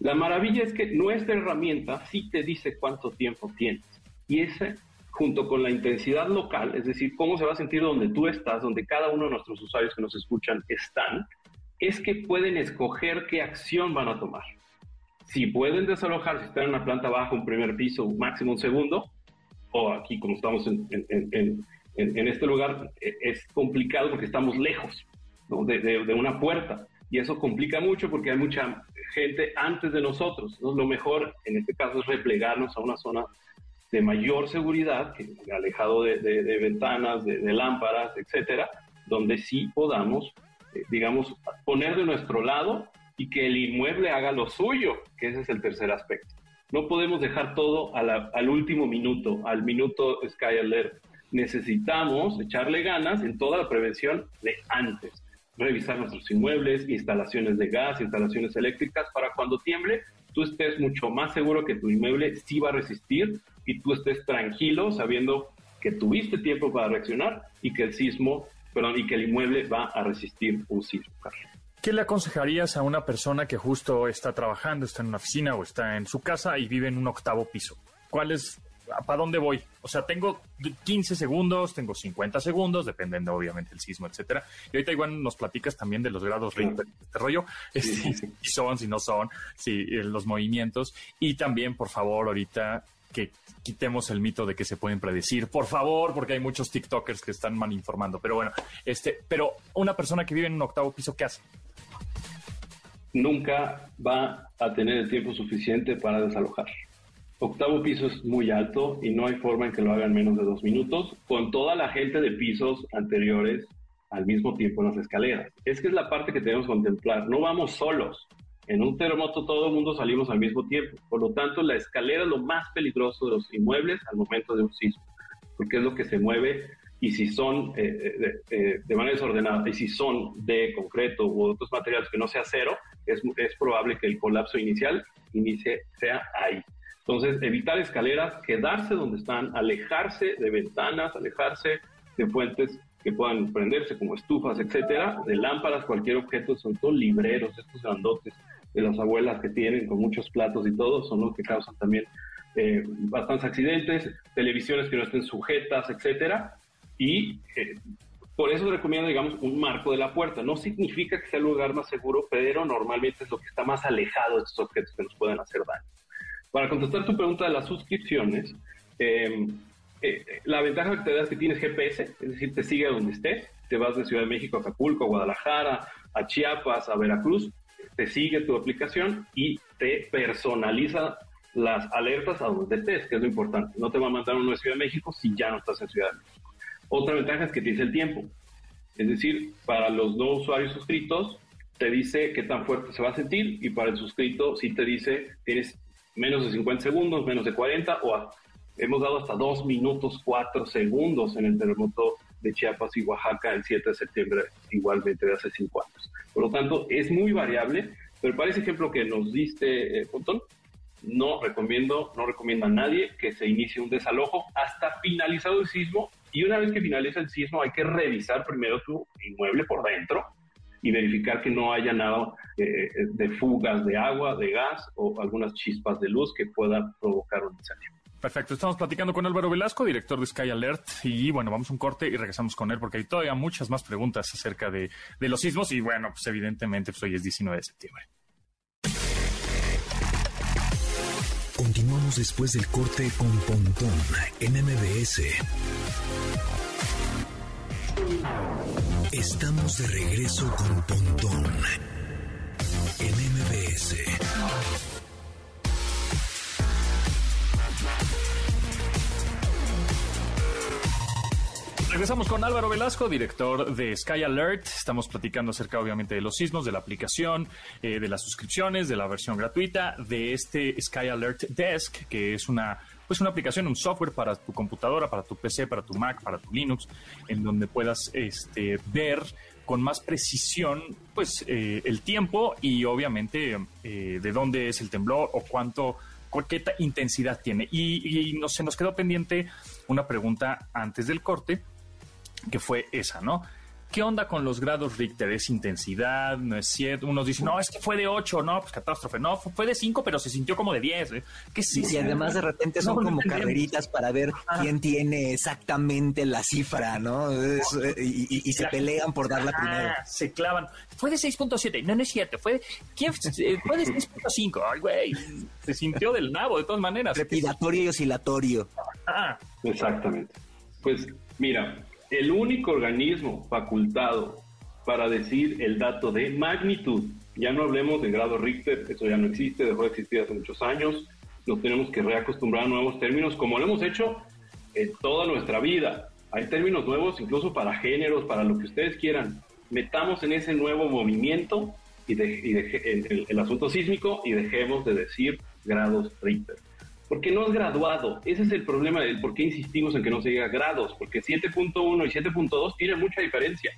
La maravilla es que nuestra herramienta sí te dice cuánto tiempo tienes y ese junto con la intensidad local, es decir, cómo se va a sentir donde tú estás, donde cada uno de nuestros usuarios que nos escuchan están, es que pueden escoger qué acción van a tomar. Si pueden desalojar, si están en una planta baja, un primer piso, máximo un segundo, o aquí como estamos en, este lugar, e, es complicado porque estamos lejos de, una puerta. Y eso complica mucho porque hay mucha gente antes de nosotros. Lo mejor en este caso es replegarnos a una zona de mayor seguridad, alejado de, ventanas, de, lámparas, etcétera, donde sí podamos, eh, digamos, poner de nuestro lado y que el inmueble haga lo suyo, que ese es el tercer aspecto. No podemos dejar todo al último minuto, al minuto Sky Alert. Necesitamos echarle ganas en toda la prevención de antes. Revisar nuestros inmuebles, instalaciones de gas, instalaciones eléctricas, para cuando tiemble, tú estés mucho más seguro que tu inmueble sí va a resistir y tú estés tranquilo sabiendo que tuviste tiempo para reaccionar y que el sismo, perdón, y que el inmueble va a resistir un sismo. ¿Qué le aconsejarías a una persona que justo está trabajando, está en una oficina o está en su casa y vive en un octavo piso? ¿Cuál es, para dónde voy? O sea, tengo 15 segundos, tengo 50 segundos, dependiendo obviamente del sismo, etcétera. Y ahorita igual nos platicas también de los grados de este rollo, si [laughs] son, si no son, si eh, los movimientos. Y también, por favor, ahorita que quitemos el mito de que se pueden predecir, por favor, porque hay muchos TikTokers que están mal informando. Pero bueno, este, pero una persona que vive en un octavo piso, ¿qué hace? Nunca va a tener el tiempo suficiente para desalojar. Octavo piso es muy alto y no hay forma en que lo hagan menos de dos minutos, con toda la gente de pisos anteriores al mismo tiempo en las escaleras. Es que es la parte que tenemos que contemplar. No vamos solos. En un terremoto todo el mundo salimos al mismo tiempo. Por lo tanto, la escalera es lo más peligroso de los inmuebles al momento de un sismo, porque es lo que se mueve y si son eh, eh, eh, de, manera desordenada y si son de concreto u otros materiales que no sea cero, es, es probable que el colapso inicial inicie sea ahí. Entonces, evitar escaleras, quedarse donde están, alejarse de ventanas, alejarse de fuentes que puedan prenderse como estufas, etcétera, de lámparas, cualquier objeto, sobre todo libreros, estos grandotes de las abuelas que tienen con muchos platos y todo, son los que causan también eh, bastantes accidentes, televisiones que no estén sujetas, etcétera, y eh, por eso recomiendo, digamos, un marco de la puerta. No significa que sea el lugar más seguro, pero normalmente es lo que está más alejado de estos objetos que nos pueden hacer daño. Para contestar tu pregunta de las suscripciones, eh, eh, la ventaja que te da es que tienes GPS, es decir, te sigue donde estés, te vas de Ciudad de México a Acapulco, a Guadalajara, a Chiapas, a Veracruz, te sigue tu aplicación y te personaliza las alertas a donde estés, que es lo importante. No te va a mandar uno de Ciudad de México si ya no estás en Ciudad de México. Otra ventaja es que tienes el tiempo. Es decir, para los no usuarios suscritos, te dice qué tan fuerte se va a sentir y para el suscrito sí te dice tienes menos de 50 segundos, menos de 40 o hemos dado hasta 2 minutos 4 segundos en el terremoto de Chiapas y Oaxaca el 7 de septiembre, igualmente de hace 5 años. Por lo tanto, es muy variable, pero para ese ejemplo que nos diste, eh, no recomiendo, no recomiendo a nadie que se inicie un desalojo hasta finalizado el sismo y una vez que finaliza el sismo hay que revisar primero tu inmueble por dentro y verificar que no haya nada eh, de fugas de agua, de gas o algunas chispas de luz que puedan provocar un incendio. Perfecto, estamos platicando con Álvaro Velasco, director de Sky Alert, y bueno, vamos a un corte y regresamos con él porque hay todavía muchas más preguntas acerca de, los sismos y bueno, pues evidentemente pues hoy es 19 de septiembre. Continuamos después del corte con Pontón en MBS. Estamos de regreso con Pontón en MBS. Regresamos con Álvaro Velasco, director de Sky Alert. Estamos platicando acerca, obviamente, de los sismos, de la aplicación, eh, de las suscripciones, de la versión gratuita, de este Sky Alert Desk, que es una pues una aplicación, un software para tu computadora, para tu PC, para tu Mac, para tu Linux, en donde puedas este, ver con más precisión pues eh, el tiempo y obviamente eh, de dónde es el temblor o cuánto qué intensidad tiene. Y, se nos quedó pendiente una pregunta antes del corte que fue esa, ¿no? ¿Qué onda con los grados Richter? ¿Es intensidad? ¿No es cierto? Unos dicen, no, es que fue de 8, no, pues catástrofe. No, fue de 5, pero se sintió como de 10. ¿eh? ¿Qué sí, y además de repente son como carreritas para ver quién tiene exactamente la cifra, ¿no? Eh, y, se pelean por dar la primera. Se clavan. Fue de 6.7. No, no es cierto. Fue de, ¿quién? Eh, fue de 6.5. Ay, güey. Se sintió del nabo, de todas maneras. Respiratorio y oscilatorio. Ah. Exactamente. Pues, mira, el único organismo facultado para decir el dato de magnitud, ya no hablemos de grado Richter, eso ya no existe, dejó de existir hace muchos años, nos tenemos que reacostumbrar a nuevos términos, como lo hemos hecho en toda nuestra vida. Hay términos nuevos incluso para géneros, para lo que ustedes quieran. Metamos en ese nuevo movimiento y, el asunto sísmico y dejemos de decir grados Richter porque no es graduado. Ese es el problema del por qué insistimos en que no se diga grados, porque 7.1 y 7.2 tienen mucha diferencia.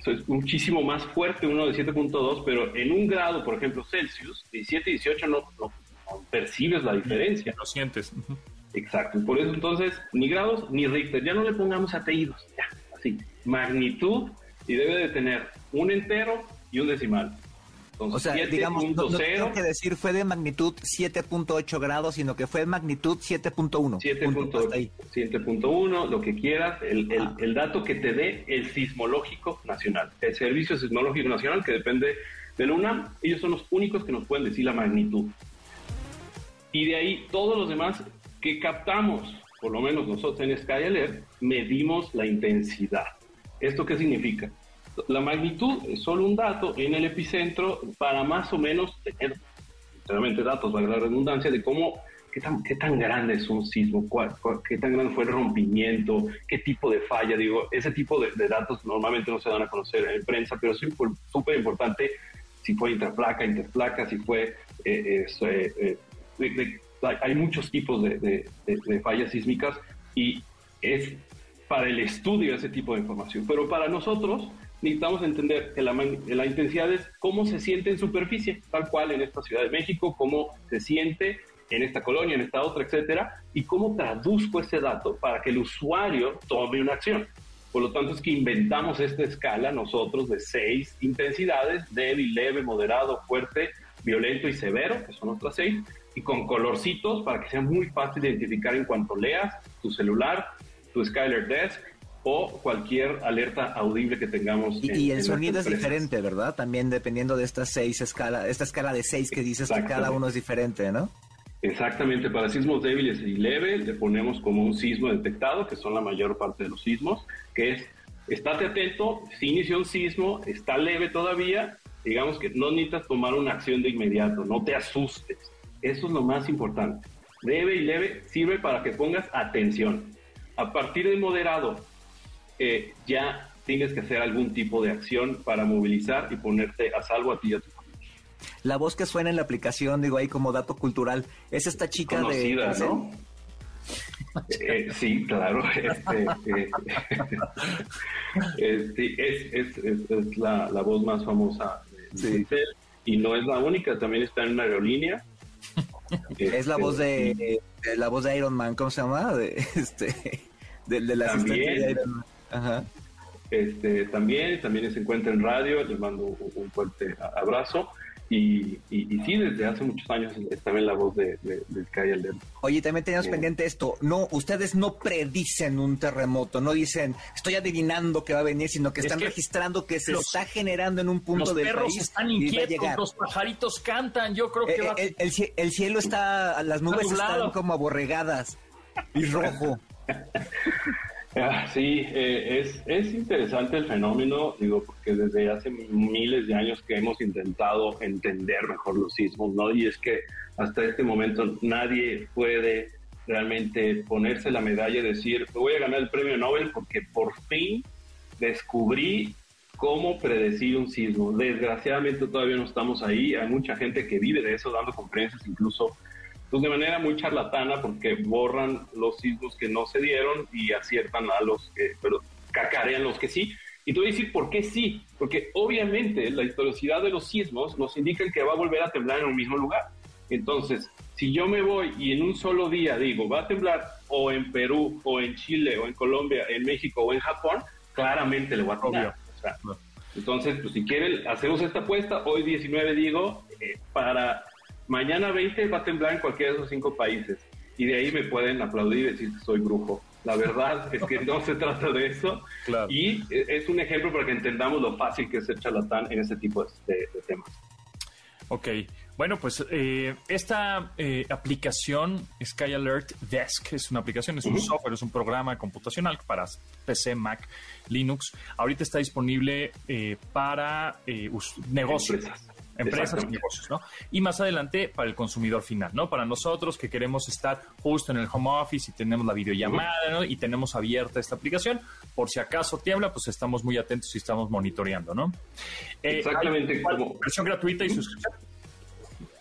Eso es muchísimo más fuerte uno de 7.2, pero en un grado, por ejemplo, Celsius, 17 y 18 no, no, percibes la diferencia. Lo sientes. Exacto. Por eso entonces, ni grados ni Richter. Ya no le pongamos apellidos. Ya, así. Magnitud y debe de tener un entero y un decimal o sea, digamos, no, tengo que decir fue de magnitud 7.8 grados, sino que fue de magnitud 7.1. 7.1, lo que quieras, el, el, el, dato que te dé el sismológico nacional, el Servicio Sismológico Nacional, que depende de la UNAM, ellos son los únicos que nos pueden decir la magnitud. Y de ahí todos los demás que captamos, por lo menos nosotros en Sky Alert, medimos la intensidad. ¿Esto qué significa? La magnitud es solo un dato en el epicentro para más o menos tener realmente datos, valga la redundancia, de cómo, qué tan, qué tan grande es un sismo, qué tan grande fue el rompimiento, qué tipo de falla, digo, ese tipo de, datos normalmente no se dan a conocer en prensa, pero es súper importante si fue intraplaca, interplaca, si fue... Eh, eh, eh, hay muchos tipos de, de fallas sísmicas y es para el estudio ese tipo de información. Pero para nosotros, necesitamos entender que la, intensidad es cómo se siente en superficie, tal cual en esta Ciudad de México, cómo se siente en esta colonia, en esta otra, etcétera, y cómo traduzco ese dato para que el usuario tome una acción. Por lo tanto, es que inventamos esta escala nosotros de seis intensidades, débil, leve, moderado, fuerte, violento y severo, que son otras seis, y con colorcitos para que sea muy fácil de identificar en cuanto leas tu celular, tu Skyler Desk, o cualquier alerta audible que tengamos. Y, el sonido es diferente, ¿verdad? También dependiendo de estas seis escala, esta escala de seis que dices que cada uno es diferente, ¿no? Exactamente, para sismos débiles y leves le ponemos como un sismo detectado, que son la mayor parte de los sismos, que es, estate atento, si inició un sismo, está leve todavía, digamos que no necesitas tomar una acción de inmediato, no te asustes, eso es lo más importante. Leve y leve sirve para que pongas atención. A partir de moderado eh, ya tienes que hacer algún tipo de acción para movilizar y ponerte a salvo a ti y a tu familia. La voz que suena en la aplicación, digo ahí como dato cultural, es esta chica Conocida, de... ¿no? [laughs] Eh, sí, claro. [laughs] Este, eh, [laughs] es, es, es, la, la, voz más famosa de sí. y no es la única, también está en una aerolínea. es la voz de, de, la voz de Iron Man, ¿cómo se llama? De, este, de, de la también, de Iron Man. Ajá. Este, también, también se encuentra en radio, le mando un, fuerte abrazo. Y, y, sí, desde hace muchos años es también la voz de, de. Oye, también teníamos pendiente esto. No, ustedes no predicen un terremoto, no dicen estoy adivinando que va a venir, sino que están registrando que se está generando en un punto del país. Los perros están inquietos, los pajaritos cantan. Yo creo que eh, va... el, el, el, cielo está, las nubes están como aborregadas y rojo. [laughs] Ah, sí, eh, es, es interesante el fenómeno, digo, porque desde hace miles de años que hemos intentado entender mejor los sismos, ¿no? Y es que hasta este momento nadie puede realmente ponerse la medalla y decir, voy a ganar el premio Nobel porque por fin descubrí cómo predecir un sismo. Desgraciadamente todavía no estamos ahí, hay mucha gente que vive de eso, dando conferencias incluso pues de manera muy charlatana porque borran los sismos que no se dieron y aciertan a los que, pero cacarean los que sí. Y te voy a decir por qué sí, porque obviamente la historicidad de los sismos nos indica que va a volver a temblar en un mismo lugar. Entonces, si yo me voy y en un solo día digo, va a temblar o en Perú, o en Chile, o en Colombia, en México, o en Japón, claramente le va a temblar. entonces, pues si quieren, hacemos esta apuesta. Hoy 19 digo, eh, para Mañana 20 va a temblar en cualquiera de esos cinco países. Y de ahí me pueden aplaudir y decir que soy brujo. La verdad es que no se trata de eso. Y es un ejemplo para que entendamos lo fácil que es ser charlatán en ese tipo de, temas. Ok, bueno, pues eh, esta eh, aplicación Sky Alert Desk es una aplicación, es un software, es un programa computacional para PC, Mac, Linux. Ahorita está disponible eh, para negocios empresas y negocios, ¿no? Y más adelante para el consumidor final, ¿no? Para nosotros que queremos estar justo en el home office y tenemos la videollamada, ¿no? Y tenemos abierta esta aplicación, por si acaso tiembla, pues estamos muy atentos y estamos monitoreando, ¿no? Eh, Exactamente. versión gratuita y suscripción.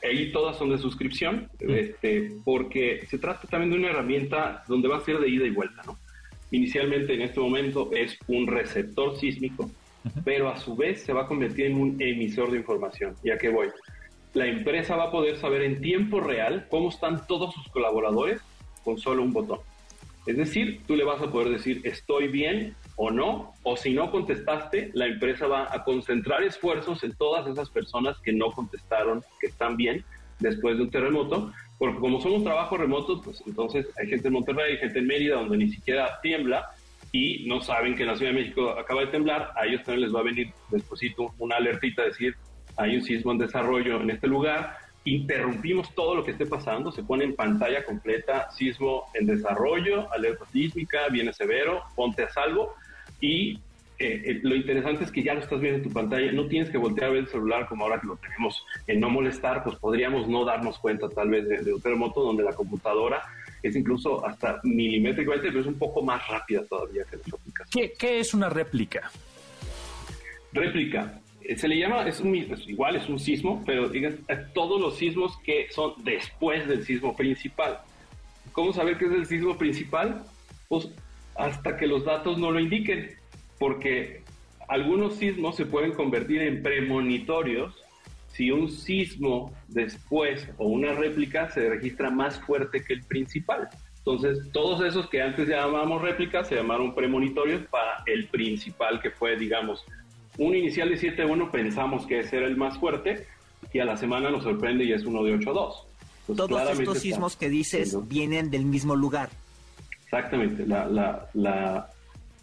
Ahí todas son de suscripción, este, porque se trata también de una herramienta donde va a ser de ida y vuelta, ¿no? Inicialmente en este momento es un receptor sísmico pero a su vez se va a convertir en un emisor de información. ¿Y a qué voy? La empresa va a poder saber en tiempo real cómo están todos sus colaboradores con solo un botón. Es decir, tú le vas a poder decir estoy bien o no, o si no contestaste, la empresa va a concentrar esfuerzos en todas esas personas que no contestaron, que están bien después de un terremoto, porque como somos trabajo remoto, pues entonces hay gente en Monterrey, hay gente en Mérida donde ni siquiera tiembla, y no saben que en la Ciudad de México acaba de temblar, a ellos también les va a venir despuesito una alertita decir, hay un sismo en desarrollo en este lugar, interrumpimos todo lo que esté pasando, se pone en pantalla completa, sismo en desarrollo, alerta sísmica, viene severo, ponte a salvo y eh, eh, lo interesante es que ya lo estás viendo en tu pantalla, no tienes que voltear a ver el celular como ahora que lo tenemos en no molestar, pues podríamos no darnos cuenta tal vez de, de un terremoto donde la computadora es incluso hasta milimétricamente, pero es un poco más rápida todavía que las aplicación. ¿Qué, es una réplica? Réplica. Eh, se le llama, es, un, igual es un sismo, pero digan, todos los sismos que son después del sismo principal. ¿Cómo saber qué es el sismo principal? Pues hasta que los datos no lo indiquen, porque algunos sismos se pueden convertir en premonitorios si un sismo después o una réplica se registra más fuerte que el principal. Entonces, todos esos que antes llamábamos réplicas se llamaron premonitorios para el principal, que fue, digamos, un inicial de 7.1, pensamos que ese era el más fuerte, y a la semana nos sorprende y es uno de 8.2. Todos estos sismos que dices vienen del mismo lugar. Exactamente, la, la, la,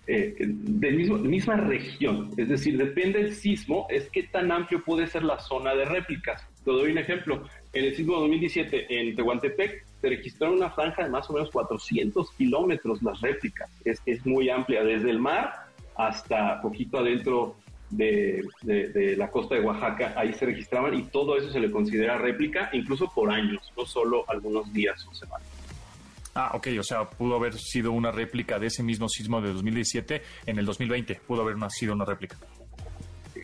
eh, del mismo, misma región. Es decir, depende del sismo, es qué tan amplio puede ser la zona de réplicas. Te doy un ejemplo. En el sismo de 2017 en Tehuantepec se registró una franja de más o menos 400 kilómetros las réplicas. Es, es muy amplia, desde el mar hasta poquito adentro de, de, la costa de Oaxaca, ahí se registraban y todo eso se le considera réplica, incluso por años, no solo algunos días o semanas. Ah, ok, o sea, pudo haber sido una réplica de ese mismo sismo de 2017 en el 2020, pudo haber sido una réplica.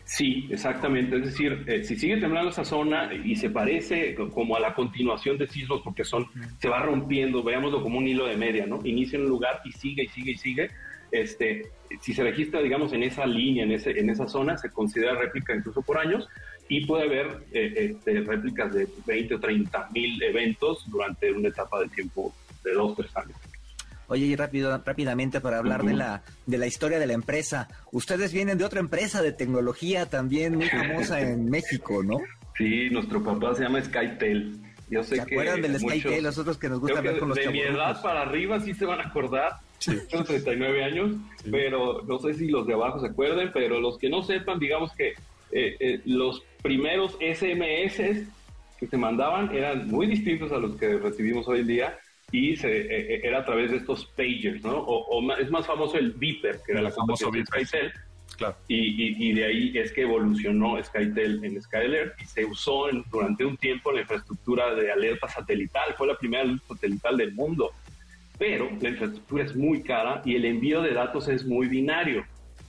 Sí, exactamente. Es decir, eh, si sigue temblando esa zona y se parece como a la continuación de sismos, porque son, se va rompiendo, veámoslo como un hilo de media, ¿no? Inicia en un lugar y sigue y sigue y sigue. Este, si se registra, digamos, en esa línea, en, ese, en esa zona, se considera réplica incluso por años y puede haber eh, este, réplicas de 20 o 30 mil eventos durante una etapa de tiempo de dos, tres años. Oye, y rápido, rápidamente para hablar de la de la historia de la empresa. Ustedes vienen de otra empresa de tecnología también muy famosa [laughs] en México, ¿no? Sí, nuestro papá se llama Skytel. Yo sé ¿Se acuerdan del Skytel? Nosotros que nos gusta ver con los De mi edad para arriba sí se van a acordar. Sí. Tengo 39 años, pero no sé si los de abajo se acuerden, pero los que no sepan, digamos que eh, eh, los primeros SMS que se mandaban eran muy distintos a los que recibimos hoy en día y se, eh, era a través de estos pagers, ¿no? O, es más famoso el Viper, que era la famosa de Skytel. Claro. Y, y, de ahí es que evolucionó Skytel en SkyAlert y se usó durante un tiempo la infraestructura de alerta satelital. Fue la primera alerta satelital del mundo. Pero la infraestructura es muy cara y el envío de datos es muy binario.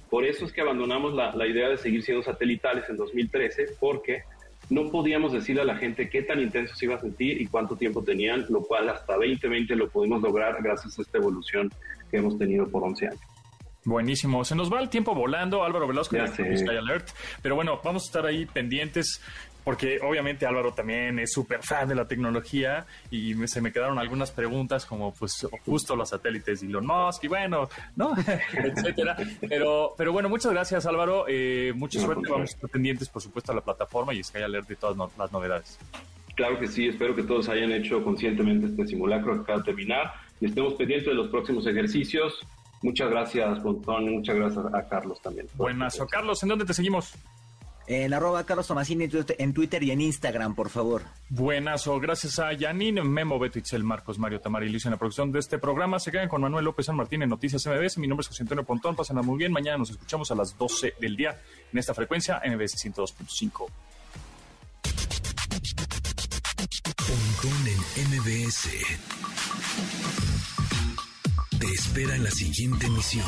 Por eso es que abandonamos la, la idea de seguir siendo satelitales en 2013, porque no podíamos decirle a la gente qué tan intenso se iba a sentir y cuánto tiempo tenían, lo cual hasta 2020 lo pudimos lograr gracias a esta evolución que hemos tenido por 11 años. Buenísimo. Se nos va el tiempo volando, Álvaro Velasco de Sky Alert. Pero bueno, vamos a estar ahí pendientes porque obviamente Álvaro también es súper fan de la tecnología y se me quedaron algunas preguntas como pues justo los satélites de Elon Musk y bueno, ¿no? [laughs] etcétera. Pero, pero bueno, muchas gracias Álvaro, eh, mucha suerte, vamos a estar pendientes por supuesto a la plataforma y Sky Alert de todas las novedades. Claro que sí, espero que todos hayan hecho conscientemente este simulacro que acaba de terminar y estemos pendientes de los próximos ejercicios. Muchas gracias, Pontón, y muchas gracias a Carlos también. Buenazo. Carlos, ¿en dónde te seguimos? En arroba Carlos Tomasini en Twitter y en Instagram, por favor. Buenazo. Gracias a Janine, Memo, Beto, Itzel, Marcos, Mario, Tamara y Luis en la producción de este programa. Se quedan con Manuel López San Martín en Noticias MBS. Mi nombre es José Antonio Pontón. Pásenla muy bien. Mañana nos escuchamos a las 12 del día en esta frecuencia MBS 102.5. Pontón en MBS. Te espera en la siguiente emisión.